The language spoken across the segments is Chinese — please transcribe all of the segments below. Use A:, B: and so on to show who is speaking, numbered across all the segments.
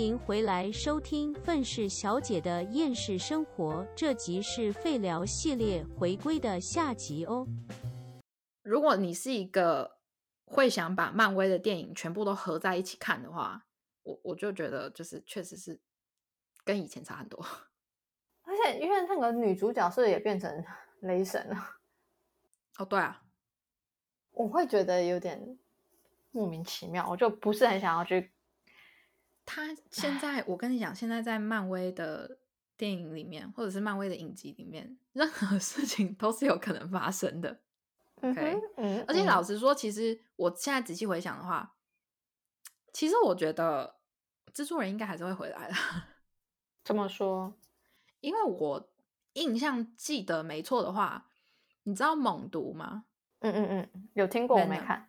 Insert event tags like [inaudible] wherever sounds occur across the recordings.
A: 迎回来收听《愤世小姐的厌世生活》，这集是废聊系列回归的下集哦。
B: 如果你是一个会想把漫威的电影全部都合在一起看的话，我我就觉得就是确实是跟以前差很多。
C: 而且因为那个女主角是不是也变成雷神了？
B: 哦，对啊，
C: 我会觉得有点莫名其妙，我就不是很想要去。
B: 他现在，我跟你讲，现在在漫威的电影里面，或者是漫威的影集里面，任何 [laughs] 事情都是有可能发生的。OK，
C: 嗯，
B: 而且老实说，其实我现在仔细回想的话，其实我觉得蜘蛛人应该还是会回来的。[laughs]
C: 怎么说？[laughs]
B: 因为我印象记得没错的话，你知道猛毒吗？
C: 嗯嗯嗯，有听过，我没看。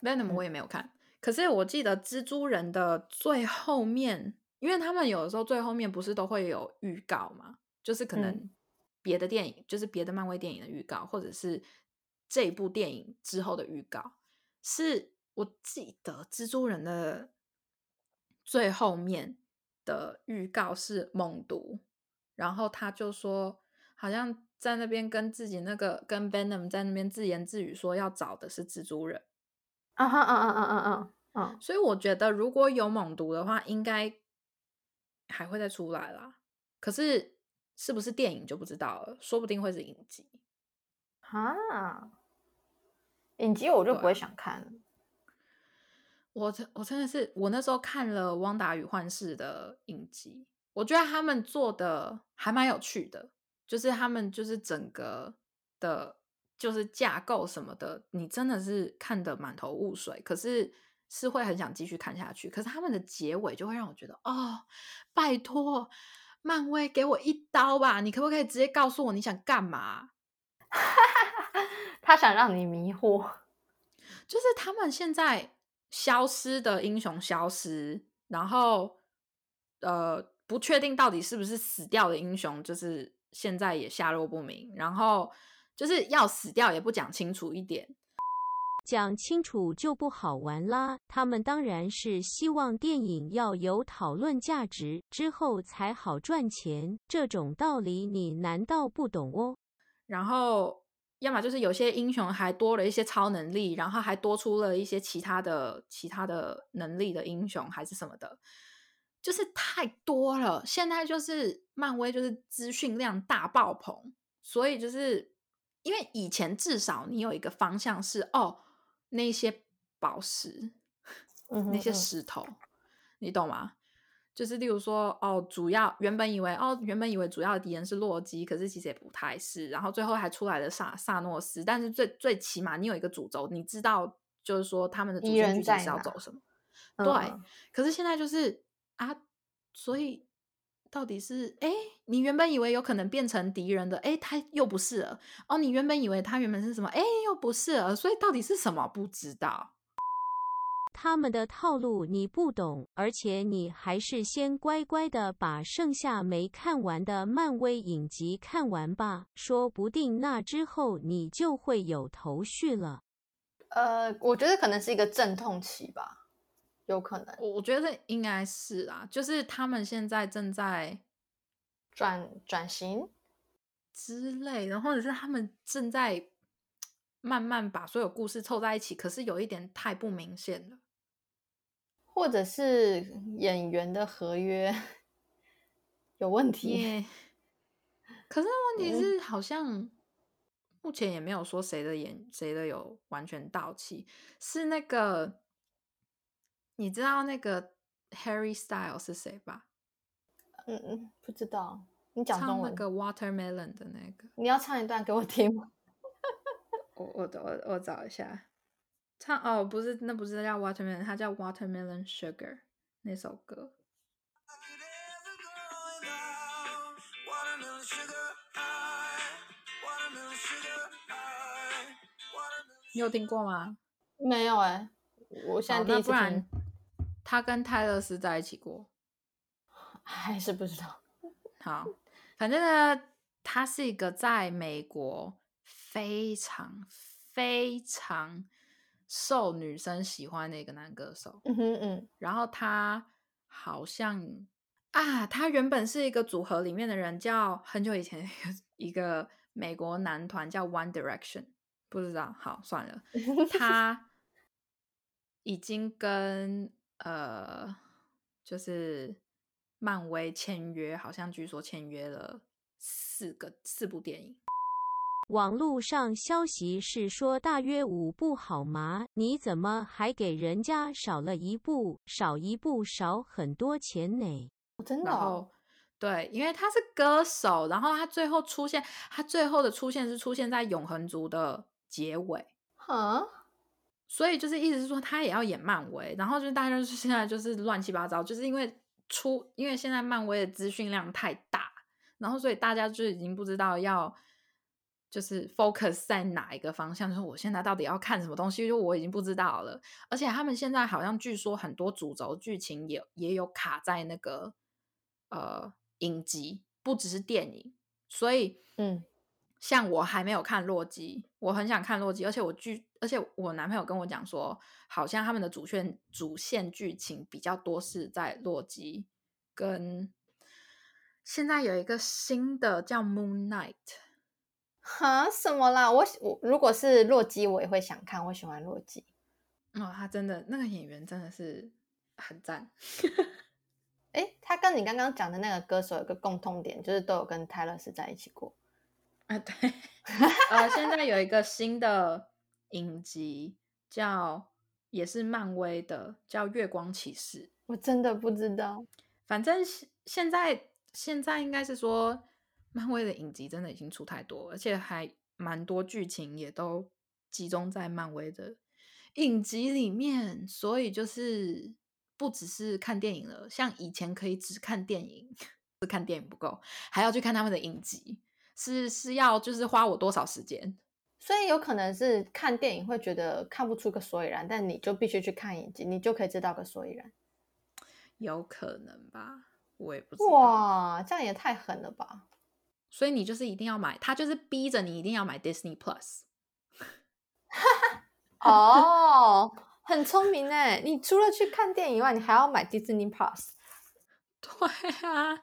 B: Venom 我也没有看。可是我记得蜘蛛人的最后面，因为他们有的时候最后面不是都会有预告嘛，就是可能别的电影，就是别的漫威电影的预告，或者是这部电影之后的预告。是我记得蜘蛛人的最后面的预告是猛毒，然后他就说，好像在那边跟自己那个跟 Venom 在那边自言自语说要找的是蜘蛛人。
C: 啊哈啊啊啊啊啊啊！
B: 所以我觉得如果有猛毒的话，应该还会再出来啦。可是是不是电影就不知道了，说不定会是影集。
C: 啊，影集我就不会想看了。
B: 我真我真的是，我那时候看了《汪达与幻视》的影集，我觉得他们做的还蛮有趣的，就是他们就是整个的。就是架构什么的，你真的是看得满头雾水，可是是会很想继续看下去。可是他们的结尾就会让我觉得，哦，拜托，漫威给我一刀吧！你可不可以直接告诉我你想干嘛？[laughs]
C: 他想让你迷惑，
B: 就是他们现在消失的英雄消失，然后呃，不确定到底是不是死掉的英雄，就是现在也下落不明，然后。就是要死掉也不讲清楚一点，
A: 讲清楚就不好玩啦。他们当然是希望电影要有讨论价值，之后才好赚钱。这种道理你难道不懂哦？
B: 然后，要么就是有些英雄还多了一些超能力，然后还多出了一些其他的其他的能力的英雄，还是什么的，就是太多了。现在就是漫威就是资讯量大爆棚，所以就是。因为以前至少你有一个方向是哦，那些宝石，[laughs]
C: 嗯、
B: 那些石头，你懂吗？就是例如说哦，主要原本以为哦，原本以为主要的敌人是洛基，可是其实也不太是。然后最后还出来了萨萨诺斯，但是最最起码你有一个主轴，你知道就是说他们的主线剧情是要走什么。
C: 嗯、
B: 对，可是现在就是啊，所以。到底是哎，你原本以为有可能变成敌人的，哎，他又不是了哦。你原本以为他原本是什么，哎，又不是了。所以到底是什么？不知道。
A: 他们的套路你不懂，而且你还是先乖乖的把剩下没看完的漫威影集看完吧，说不定那之后你就会有头绪了。
C: 呃，我觉得可能是一个阵痛期吧。有可能，
B: 我我觉得应该是啊，就是他们现在正在
C: 转转型
B: 之类的，或者是他们正在 [tsk] 慢慢把所有故事凑在一起，可是有一点太不明显了，
C: 或者是演员的合约 [laughs] 有问题。[laughs]
B: 可是问题是，好像目前也没有说谁的演谁的有完全到期，是那个。你知道那个 Harry Style 是谁吧？
C: 嗯嗯，不知道。你讲中
B: 文那个 Watermelon 的那个，
C: 你要唱一段给我听吗？[laughs]
B: 我我我我找一下，唱哦，不是，那不是叫 Watermelon，它叫 Watermelon Sugar 那首歌。你有听过吗？
C: 没有哎、欸，我现在第一次
B: 不然。他跟泰勒斯在一起过，[laughs]
C: 还是不知道。[laughs]
B: 好，反正呢，他是一个在美国非常非常受女生喜欢的一个男歌手。
C: 嗯哼嗯。
B: 然后他好像啊，他原本是一个组合里面的人，叫很久以前 [laughs] 一个美国男团叫 One Direction，不知道，好算了，他已经跟呃，就是漫威签约，好像据说签约了四个四部电影。
A: 网络上消息是说大约五部好吗？你怎么还给人家少了一部？少一部少很多钱呢？
C: 真的？
B: 然后对，因为他是歌手，然后他最后出现，他最后的出现是出现在永恒族的结尾。
C: 哈，
B: 所以就是意思是说他也要演漫威，然后就是大家就是现在就是乱七八糟，就是因为出，因为现在漫威的资讯量太大，然后所以大家就已经不知道要。就是 focus 在哪一个方向？就是我现在到底要看什么东西？就我已经不知道了。而且他们现在好像据说很多主轴剧情也也有卡在那个呃影集，不只是电影。所以
C: 嗯，
B: 像我还没有看洛基，我很想看洛基。而且我剧，而且我男朋友跟我讲说，好像他们的主线主线剧情比较多是在洛基，跟现在有一个新的叫 Moon Knight。
C: 哈？什么啦？我我如果是洛基，我也会想看。我喜欢洛基。
B: 哦，他真的那个演员真的是很赞。
C: 哎，他跟你刚刚讲的那个歌手有个共通点，就是都有跟泰勒斯在一起过。
B: 啊，对。[laughs] 呃，现在有一个新的影集，叫也是漫威的，叫《月光骑士》。
C: 我真的不知道。
B: 反正现在现在应该是说。漫威的影集真的已经出太多，而且还蛮多剧情也都集中在漫威的影集里面，所以就是不只是看电影了。像以前可以只看电影，只看电影不够，还要去看他们的影集，是是要就是花我多少时间？
C: 所以有可能是看电影会觉得看不出个所以然，但你就必须去看影集，你就可以知道个所以然。
B: 有可能吧，我也不知道。
C: 哇，这样也太狠了吧！
B: 所以你就是一定要买，他就是逼着你一定要买 Disney Plus。
C: 哈 [laughs] 哈哦，很聪明哎！你除了去看电影以外，你还要买 Disney Plus。
B: 对啊，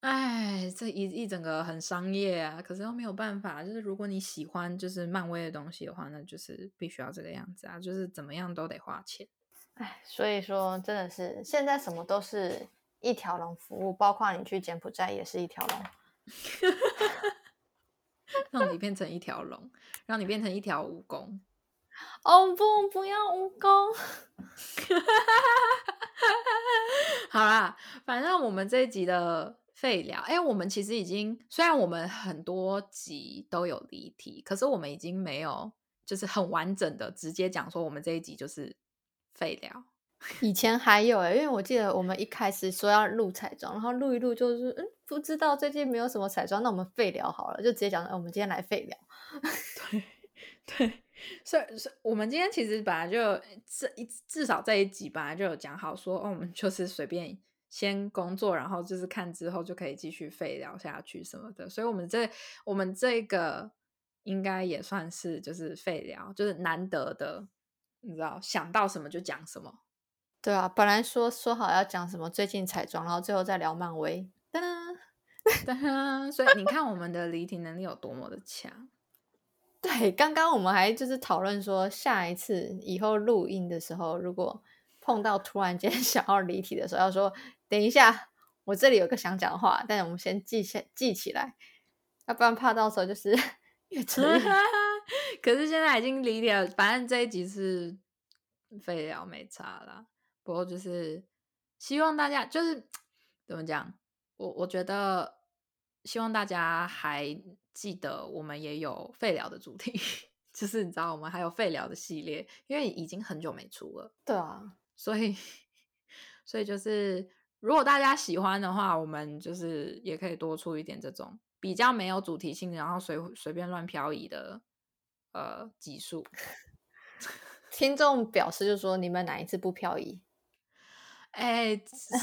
B: 哎，这一一整个很商业啊，可是又没有办法。就是如果你喜欢就是漫威的东西的话，那就是必须要这个样子啊，就是怎么样都得花钱。
C: 哎，所以说真的是现在什么都是一条龙服务，包括你去柬埔寨也是一条龙。[laughs]
B: 让你变成一条龙，让你变成一条蜈蚣。[laughs]
C: 哦不，不要蜈蚣。[laughs]
B: 好啦，反正我们这一集的废聊，哎，我们其实已经虽然我们很多集都有离题，可是我们已经没有就是很完整的直接讲说我们这一集就是废聊。[laughs]
C: 以前还有哎，因为我记得我们一开始说要录彩妆，然后录一录就是嗯，不知道最近没有什么彩妆，那我们废聊好了，就直接讲，我们今天来废聊。[laughs]
B: 对 [laughs] 对，所以所以我们今天其实本来就这一至少这一集本来就有讲好说，哦，我们就是随便先工作，然后就是看之后就可以继续废聊下去什么的，所以我们这我们这个应该也算是就是废聊，就是难得的，你知道想到什么就讲什么。
C: 对啊，本来说说好要讲什么最近彩妆，然后最后再聊漫威，噔
B: 噔，[laughs] 所以你看我们的离题能力有多么的强。[laughs]
C: 对，刚刚我们还就是讨论说，下一次以后录音的时候，如果碰到突然间 [laughs] 想要离题的时候，要说等一下，我这里有个想讲的话，但是我们先记下记起来，要不然怕到时候就是 [laughs] 越扯越。[laughs]
B: 可是现在已经离题了，反正这一集是废聊没差了。不过就是希望大家就是怎么讲，我我觉得希望大家还记得我们也有废聊的主题，[laughs] 就是你知道我们还有废聊的系列，因为已经很久没出了。
C: 对啊，
B: 所以所以就是如果大家喜欢的话，我们就是也可以多出一点这种比较没有主题性，然后随随便乱漂移的呃集数。[laughs]
C: 听众表示就说你们哪一次不漂移？
B: 哎，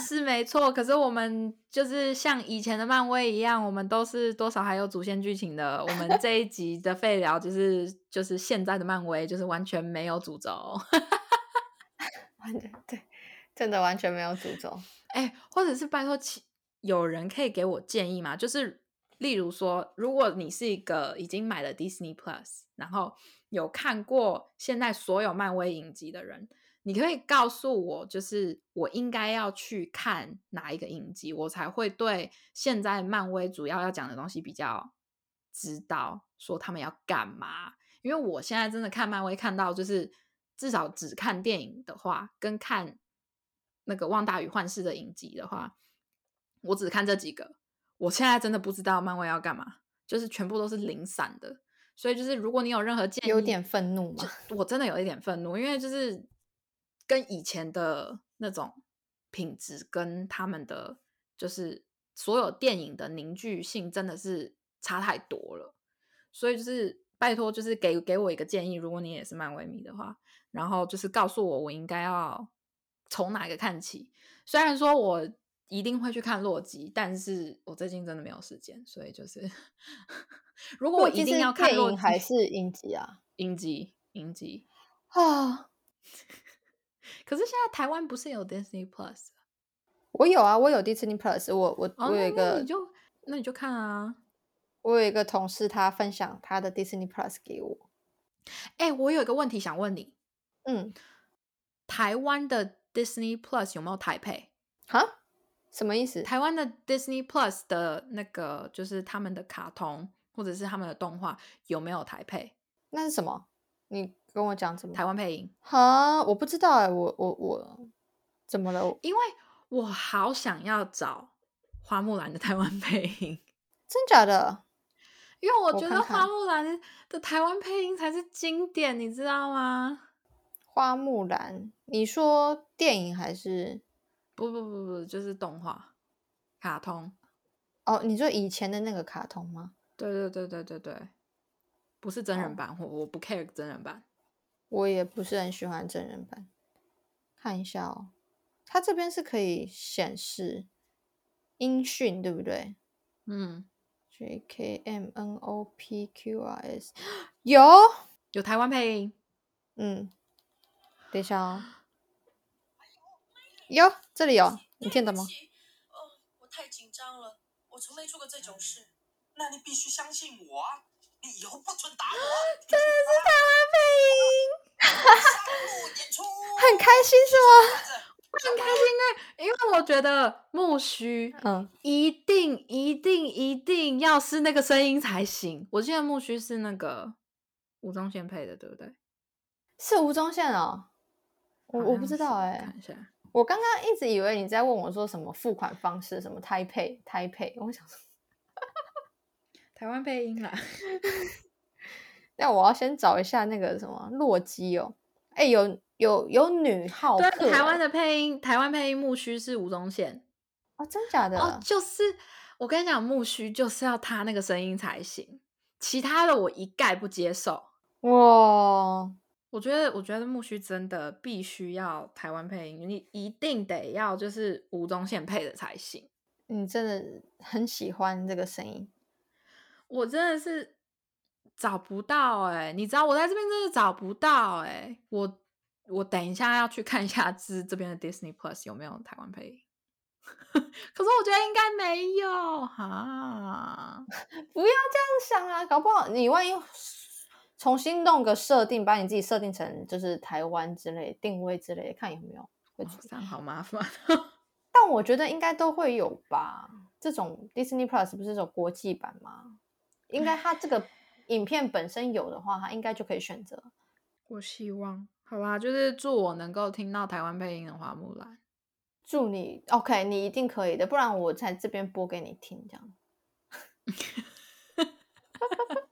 B: 是没错，可是我们就是像以前的漫威一样，我们都是多少还有主线剧情的。我们这一集的废聊就是就是现在的漫威，就是完全没有主轴。[laughs]
C: 完全对，真的完全没有诅咒。
B: 哎，或者是拜托，有人可以给我建议吗？就是例如说，如果你是一个已经买了 Disney Plus，然后有看过现在所有漫威影集的人，你可以告诉我，就是我应该要去看哪一个影集，我才会对现在漫威主要要讲的东西比较知道，说他们要干嘛。因为我现在真的看漫威看到，就是至少只看电影的话，跟看那个《旺大与幻视》的影集的话，我只看这几个。我现在真的不知道漫威要干嘛，就是全部都是零散的。所以就是如果你有任何建议，
C: 有点愤怒嘛，
B: 我真的有一点愤怒，因为就是跟以前的那种品质跟他们的就是所有电影的凝聚性真的是差太多了，所以就是。拜托，就是给给我一个建议，如果你也是漫威迷的话，然后就是告诉我我应该要从哪个看起。虽然说我一定会去看洛基，但是我最近真的没有时间，所以就是 [laughs] 如果我一定要看洛基
C: 还是影集啊，[laughs]
B: 影集影集
C: 啊。[laughs]
B: 可是现在台湾不是有 Disney Plus？
C: 我有啊，我有 Disney Plus，我我我有一个，
B: 你就那你就看啊。
C: 我有一个同事，他分享他的 Disney Plus 给我。
B: 哎，我有一个问题想问你。
C: 嗯，
B: 台湾的 Disney Plus 有没有台配？
C: 哈？什么意思？
B: 台湾的 Disney Plus 的那个就是他们的卡通或者是他们的动画有没有台配？
C: 那是什么？你跟我讲怎么？
B: 台湾配音？
C: 哈，我不知道哎，我我我怎么了？
B: 因为我好想要找花木兰的台湾配音，
C: 真假的？
B: 因为我觉得花木兰的台湾配音才是经典，你知道吗？
C: 花木兰，你说电影还是？
B: 不不不不，就是动画、卡通。
C: 哦，你说以前的那个卡通吗？
B: 对对对对对对，不是真人版，我我不 care 真人版。
C: 我也不是很喜欢真人版。看一下哦，它这边是可以显示音讯，对不对？
B: 嗯。
C: J K M N O P Q R S [gasps] 有
B: 有台湾配音，
C: 嗯，等一下哦，有这里有，你听得吗？
D: 哦，我太紧张了，我从没做过这种事。那你必须相信我啊！你以后不准打我。
C: 真的是台湾配音，[laughs] 很开心是吗？
B: 很开心哎，因为我觉得木须，
C: 嗯，
B: 一定一定一定要是那个声音才行。我记得木须是那个吴宗宪配的，对不对？
C: 是吴宗宪哦，我我不知道哎。
B: 看一下，
C: 我刚刚一直以为你在问我说什么付款方式，什么胎配胎配，我想说 [laughs]
B: 台湾配音啦。[laughs]
C: 那我要先找一下那个什么洛基哦，哎有。有有女号
B: 对，台湾的配音，台湾配音木须是吴宗宪
C: 哦，真假的？
B: 哦，就是我跟你讲，木须就是要他那个声音才行，其他的我一概不接受。
C: 哇，
B: 我觉得，我觉得木须真的必须要台湾配音，你一定得要就是吴宗宪配的才行。
C: 你真的很喜欢这个声音，
B: 我真的是找不到哎，你知道我在这边真的找不到哎，我。我等一下要去看一下这这边的 Disney Plus 有没有台湾配音，[laughs] 可是我觉得应该没有哈。
C: 不要这样想啊，搞不好你万一重新弄个设定，把你自己设定成就是台湾之类定位之类，看有没有会出
B: 现。好麻烦，[laughs]
C: 但我觉得应该都会有吧。这种 Disney Plus 不是有国际版吗？应该它这个影片本身有的话，它应该就可以选择。
B: 我希望。好吧，就是祝我能够听到台湾配音的花木兰。
C: 祝你 OK，你一定可以的，不然我在这边播给你听，这样。[laughs]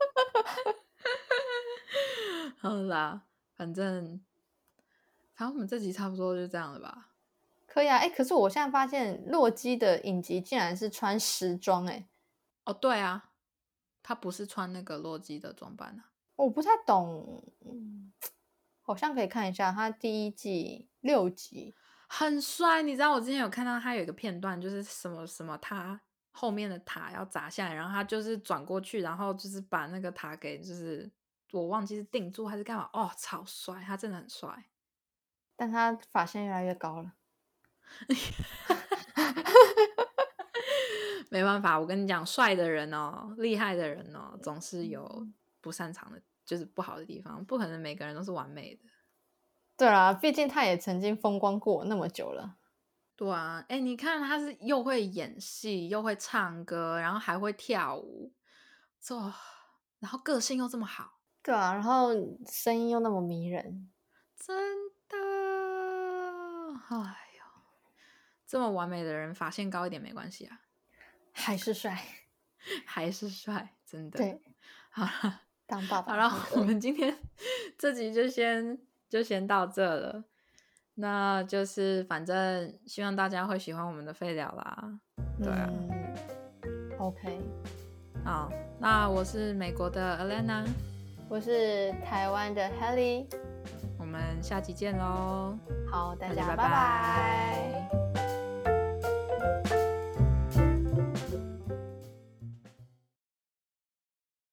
C: [laughs]
B: 好啦，反正，反正我们这集差不多就这样了吧？
C: 可以啊，哎，可是我现在发现洛基的影集竟然是穿时装，哎，
B: 哦，对啊，他不是穿那个洛基的装扮啊，
C: 我不太懂，嗯。好像可以看一下他第一季六集，
B: 很帅。你知道我之前有看到他有一个片段，就是什么什么他后面的塔要砸下来，然后他就是转过去，然后就是把那个塔给就是我忘记是定住还是干嘛。哦，超帅，他真的很帅。
C: 但他发线越来越高了。[laughs]
B: 没办法，我跟你讲，帅的人哦，厉害的人哦，总是有不擅长的，就是不好的地方，不可能每个人都是完美的。
C: 对啊，毕竟他也曾经风光过那么久了。
B: 对啊，哎，你看他是又会演戏，又会唱歌，然后还会跳舞，这然后个性又这么好，
C: 对啊，然后声音又那么迷人，
B: 真的，哎呦，这么完美的人，发线高一点没关系啊，
C: 还是帅，[laughs]
B: 还是帅，真的。
C: 对，
B: 好了，
C: 当爸爸。
B: 好了，我们今天这集就先就先到这了。那就是反正希望大家会喜欢我们的废聊啦。对啊
C: ，OK，
B: 好，那我是美国的 Alana，
C: 我是台湾的 Helly，
B: 我们下期见喽。
C: 好，大家
B: 拜
C: 拜拜。